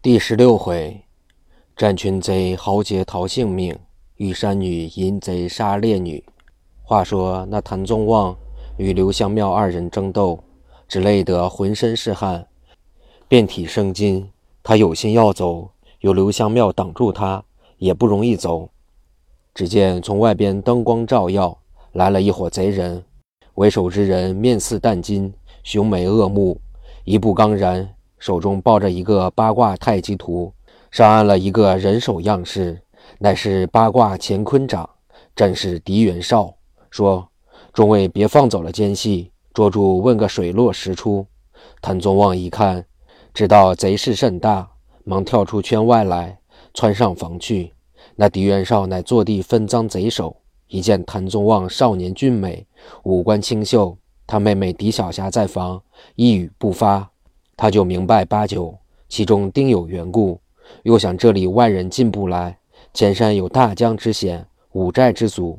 第十六回，战群贼豪杰逃性命，遇山女淫贼杀烈女。话说那谭宗旺与刘香庙二人争斗，只累得浑身是汗，遍体生津。他有心要走，有刘香庙挡住他，也不容易走。只见从外边灯光照耀，来了一伙贼人。为首之人面似淡金，雄眉恶目，一步刚然。手中抱着一个八卦太极图，上按了一个人手样式，乃是八卦乾坤掌。正是狄元绍说：“众位别放走了奸细，捉住问个水落石出。”谭宗旺一看，知道贼势甚大，忙跳出圈外来，窜上房去。那狄元绍乃坐地分赃贼首，一见谭宗旺少年俊美，五官清秀，他妹妹狄小霞在房，一语不发。他就明白八九，其中定有缘故。又想这里外人进不来，前山有大江之险，五寨之阻，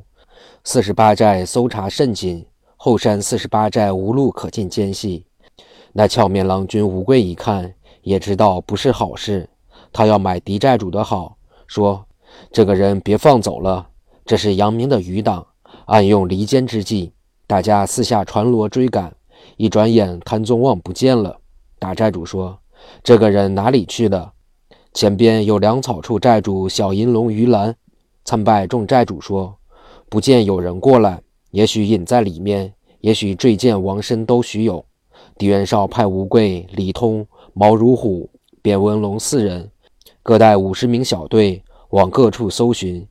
四十八寨搜查甚紧，后山四十八寨无路可进奸细。那俏面郎君吴贵一看，也知道不是好事。他要买狄寨主的好，说：“这个人别放走了，这是杨明的余党，暗用离间之计。”大家四下传罗追赶，一转眼谭宗旺不见了。大寨主说：“这个人哪里去了？”前边有粮草处寨主小银龙于兰参拜众寨主说：“不见有人过来，也许隐在里面，也许坠剑亡身都许有。”狄元绍派吴贵、李通、毛如虎、卞文龙四人，各带五十名小队往各处搜寻，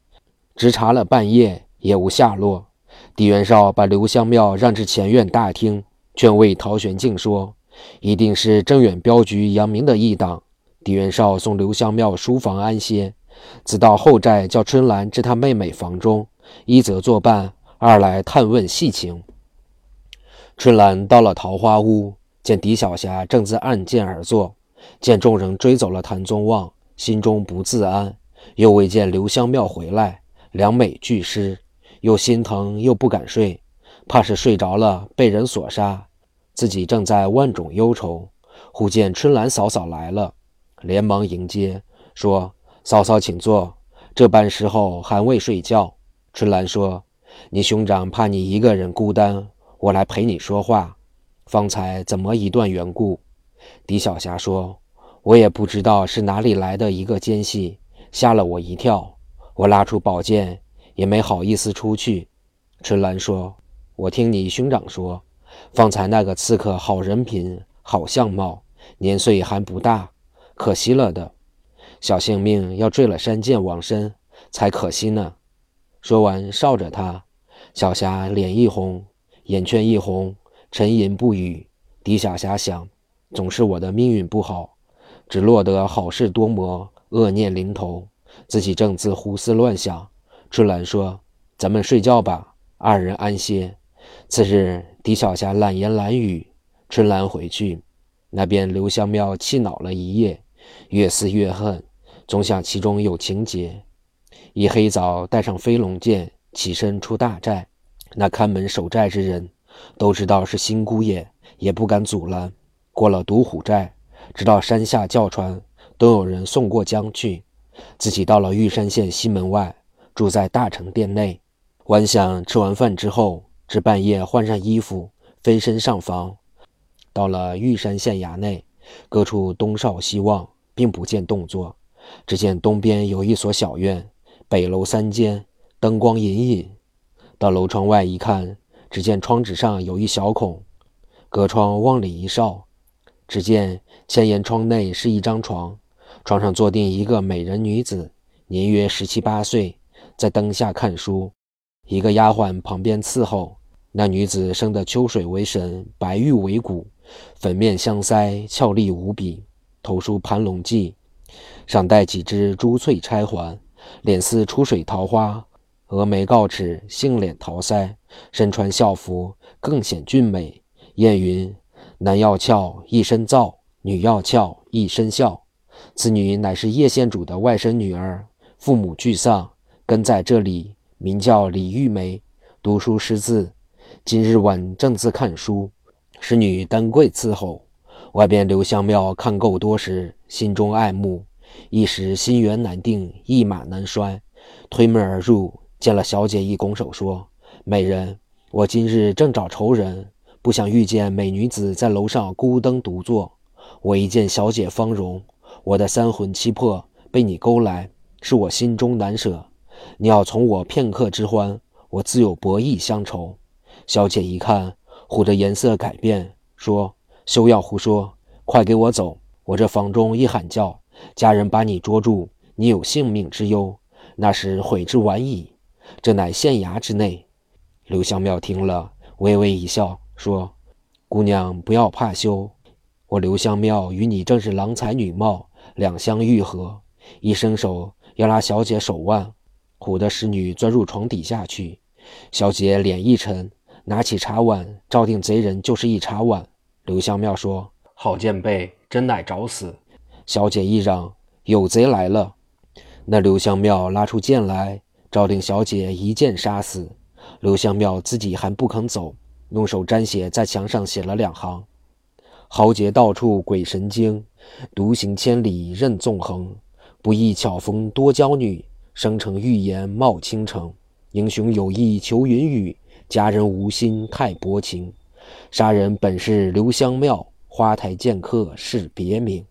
直查了半夜也无下落。狄元绍把刘香庙让至前院大厅，劝慰陶玄敬说。一定是正远镖局杨明的异党。狄元绍送刘香庙书房安歇，自到后寨叫春兰至他妹妹房中，一则作伴，二来探问细情。春兰到了桃花屋，见狄小霞正自案剑而坐，见众人追走了谭宗旺，心中不自安，又未见刘香庙回来，两美俱失，又心疼又不敢睡，怕是睡着了被人所杀。自己正在万种忧愁，忽见春兰嫂嫂来了，连忙迎接，说：“嫂嫂请坐。”这般时候还未睡觉。春兰说：“你兄长怕你一个人孤单，我来陪你说话。方才怎么一段缘故？”狄小霞说：“我也不知道是哪里来的一个奸细，吓了我一跳。我拉出宝剑，也没好意思出去。”春兰说：“我听你兄长说。”方才那个刺客好人品，好相貌，年岁还不大，可惜了的，小性命要坠了山涧往生，才可惜呢。说完，哨着他，小霞脸一红，眼圈一红，沉吟不语。狄小霞想，总是我的命运不好，只落得好事多磨，恶念临头。自己正自胡思乱想。春兰说：“咱们睡觉吧，二人安歇。”次日，李小霞懒言懒语，春兰回去，那边刘香庙气恼了一夜，越思越恨，总想其中有情节。一黑早，带上飞龙剑，起身出大寨。那看门守寨之人都知道是新姑爷，也不敢阻拦。过了独虎寨，直到山下叫船，都有人送过江去。自己到了玉山县西门外，住在大成殿内。晚想吃完饭之后。至半夜，换上衣服，飞身上房，到了玉山县衙内，各处东哨西望，并不见动作。只见东边有一所小院，北楼三间，灯光隐隐。到楼窗外一看，只见窗纸上有一小孔，隔窗往里一哨，只见千檐窗内是一张床，床上坐定一个美人女子，年约十七八岁，在灯下看书，一个丫鬟旁边伺候。那女子生得秋水为神，白玉为骨，粉面香腮，俏丽无比，头梳盘龙髻，上戴几只珠翠钗环，脸似出水桃花，峨眉高齿，杏脸桃腮，身穿校服，更显俊美。谚云：男要俏一身皂，女要俏一身孝。此女乃是叶县主的外甥女儿，父母俱丧，跟在这里，名叫李玉梅，读书识字。今日晚正自看书，使女丹桂伺候。外边刘香庙看够多时，心中爱慕，一时心猿难定，一马难拴，推门而入，见了小姐，一拱手说：“美人，我今日正找仇人，不想遇见美女子在楼上孤灯独坐。我一见小姐芳容，我的三魂七魄被你勾来，是我心中难舍。你要从我片刻之欢，我自有博弈相酬。”小姐一看，虎的颜色改变，说：“休要胡说，快给我走！我这房中一喊叫，家人把你捉住，你有性命之忧，那时悔之晚矣。这乃县衙之内。”刘香庙听了，微微一笑，说：“姑娘不要怕羞，我刘香庙与你正是郎才女貌，两相愈合。”一伸手要拉小姐手腕，虎的侍女钻入床底下去，小姐脸一沉。拿起茶碗，照定贼人就是一茶碗。刘香庙说：“好剑辈，真乃找死！”小姐一嚷：“有贼来了！”那刘香庙拉出剑来，照定小姐一剑杀死。刘香庙自己还不肯走，用手沾血，在墙上写了两行：“豪杰到处鬼神惊，独行千里任纵横。不意巧逢多娇女，生成玉颜冒倾城。英雄有意求云雨。”佳人无心太薄情，杀人本是留香庙，花台剑客是别名。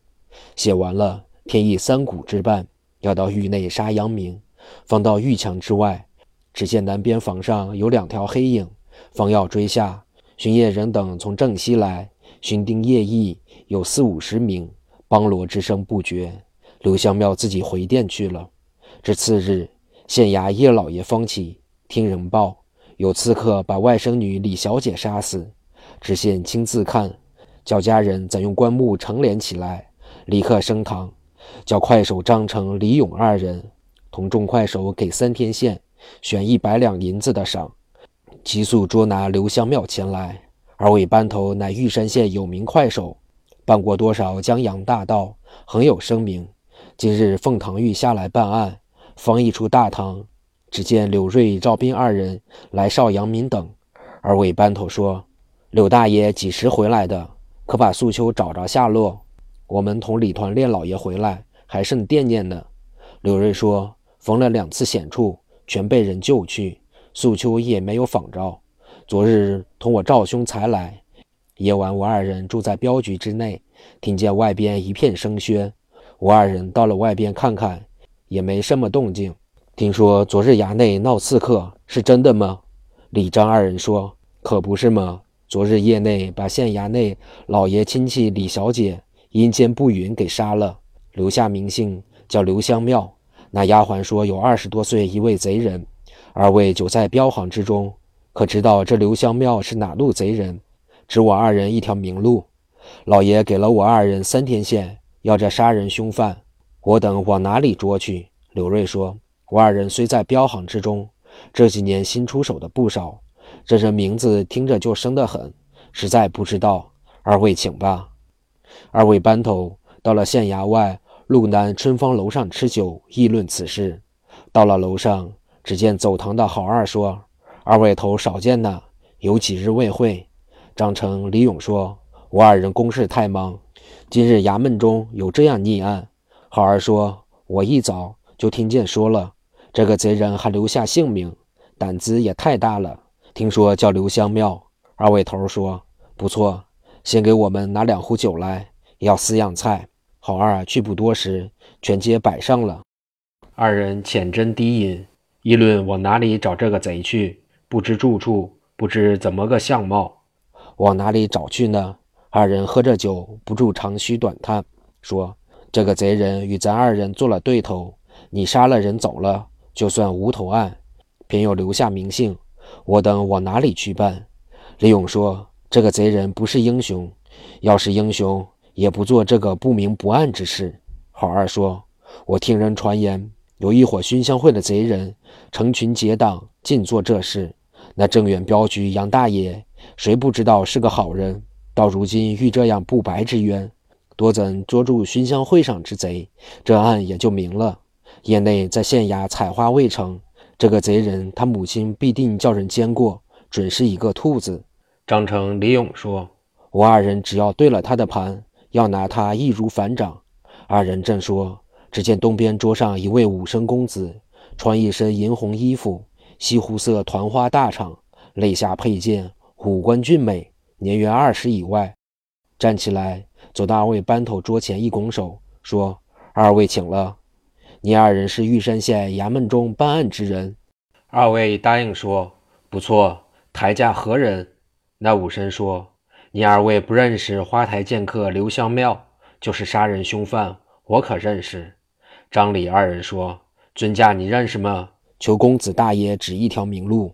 写完了，天意三鼓之半，要到狱内杀杨明，放到狱墙之外。只见南边房上有两条黑影，方要追下。巡夜人等从正西来，巡丁夜役有四五十名，梆锣之声不绝。刘香庙自己回殿去了。至次日，县衙叶老爷方起，听人报。有刺客把外甥女李小姐杀死，知县亲自看，叫家人怎用棺木成殓起来，立刻升堂，叫快手张成、李勇二人同众快手给三天线，选一百两银子的赏，急速捉拿刘香庙前来。二位班头乃玉山县有名快手，办过多少江洋大盗，很有声名。今日奉堂狱下来办案，方一出大堂。只见柳瑞、赵斌二人来少杨民等，二位班头说：“柳大爷几时回来的？可把素秋找着下落。我们同李团练老爷回来，还甚惦念呢。”柳瑞说：“逢了两次险处，全被人救去，素秋也没有访着。昨日同我赵兄才来，夜晚我二人住在镖局之内，听见外边一片声喧，我二人到了外边看看，也没什么动静。”听说昨日衙内闹刺客，是真的吗？李张二人说：“可不是吗？昨日夜内把县衙内老爷亲戚李小姐阴间不允给杀了，留下名姓叫刘香庙。那丫鬟说有二十多岁一位贼人，二位久在镖行之中，可知道这刘香庙是哪路贼人？指我二人一条明路。老爷给了我二人三天线，要这杀人凶犯，我等往哪里捉去？”刘瑞说。我二人虽在镖行之中，这几年新出手的不少。这人名字听着就生得很，实在不知道。二位请吧。二位班头到了县衙外路南春芳楼上吃酒，议论此事。到了楼上，只见走堂的郝二说：“二位头少见呐，有几日未会。”张成、李勇说：“我二人公事太忙，今日衙门中有这样逆案。”郝二说：“我一早就听见说了。”这个贼人还留下姓名，胆子也太大了。听说叫刘香庙。二位头说不错，先给我们拿两壶酒来，要四样菜。好二去不多时，全街摆上了。二人浅斟低饮，议论往哪里找这个贼去。不知住处，不知怎么个相貌，往哪里找去呢？二人喝着酒，不住长吁短叹，说：“这个贼人与咱二人做了对头，你杀了人走了。”就算无头案，偏要留下名姓，我等往哪里去办？李勇说：“这个贼人不是英雄，要是英雄，也不做这个不明不暗之事。”郝二说：“我听人传言，有一伙熏香会的贼人，成群结党，尽做这事。那正远镖局杨大爷，谁不知道是个好人？到如今遇这样不白之冤，多怎捉住熏香会上之贼，这案也就明了。”业内在县衙采花未成，这个贼人他母亲必定叫人奸过，准是一个兔子。张成、李勇说：“我二人只要对了他的盘，要拿他易如反掌。”二人正说，只见东边桌上一位武生公子，穿一身银红衣服，西湖色团花大氅，肋下佩剑，五官俊美，年约二十以外。站起来，走到二位班头桌前，一拱手说：“二位请了。你二人是玉山县衙门中办案之人。”二位答应说：“不错。”台驾何人？那武生说：“你二位不认识花台剑客刘香庙，就是杀人凶犯，我可认识。”张李二人说：“尊驾，你认识吗？求公子大爷指一条明路。”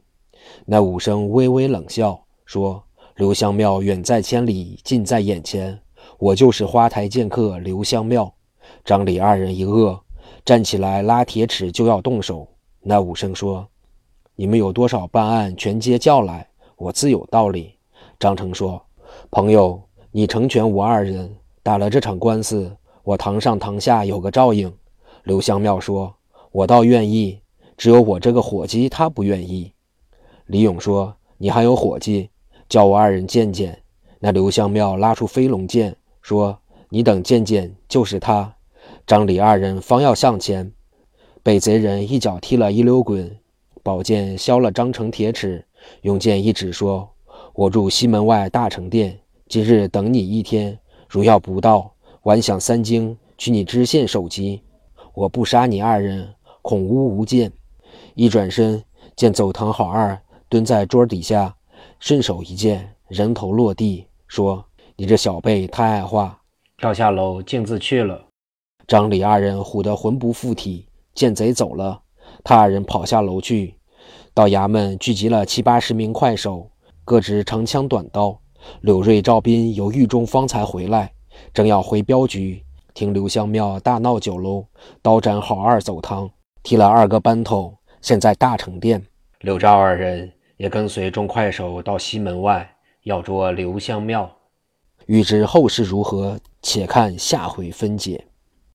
那武生微微冷笑说。刘香庙远在千里，近在眼前。我就是花台剑客刘香庙。张李二人一愕，站起来拉铁尺就要动手。那武生说：“你们有多少办案，全皆叫来，我自有道理。”张成说：“朋友，你成全我二人，打了这场官司，我堂上堂下有个照应。”刘香庙说：“我倒愿意，只有我这个伙计他不愿意。”李勇说：“你还有伙计？”叫我二人见见。那刘香庙拉出飞龙剑，说：“你等见见，就是他。”张李二人方要向前，被贼人一脚踢了一溜滚，宝剑削了张成铁齿，用剑一指，说：“我住西门外大成殿，今日等你一天，如要不到，晚享三更，取你知县首级。我不杀你二人，恐无无剑。”一转身，见走堂好二蹲在桌底下。顺手一剑，人头落地，说：“你这小辈太爱话，跳下楼径自去了。”张李二人唬得魂不附体，见贼走了，他二人跑下楼去，到衙门聚集了七八十名快手，各执长枪短刀。柳瑞、赵斌由狱中方才回来，正要回镖局，听刘香庙大闹酒楼，刀斩郝二走堂，提了二个班头，现在大成殿。柳赵二人。也跟随众快手到西门外要捉刘香庙，欲知后事如何，且看下回分解。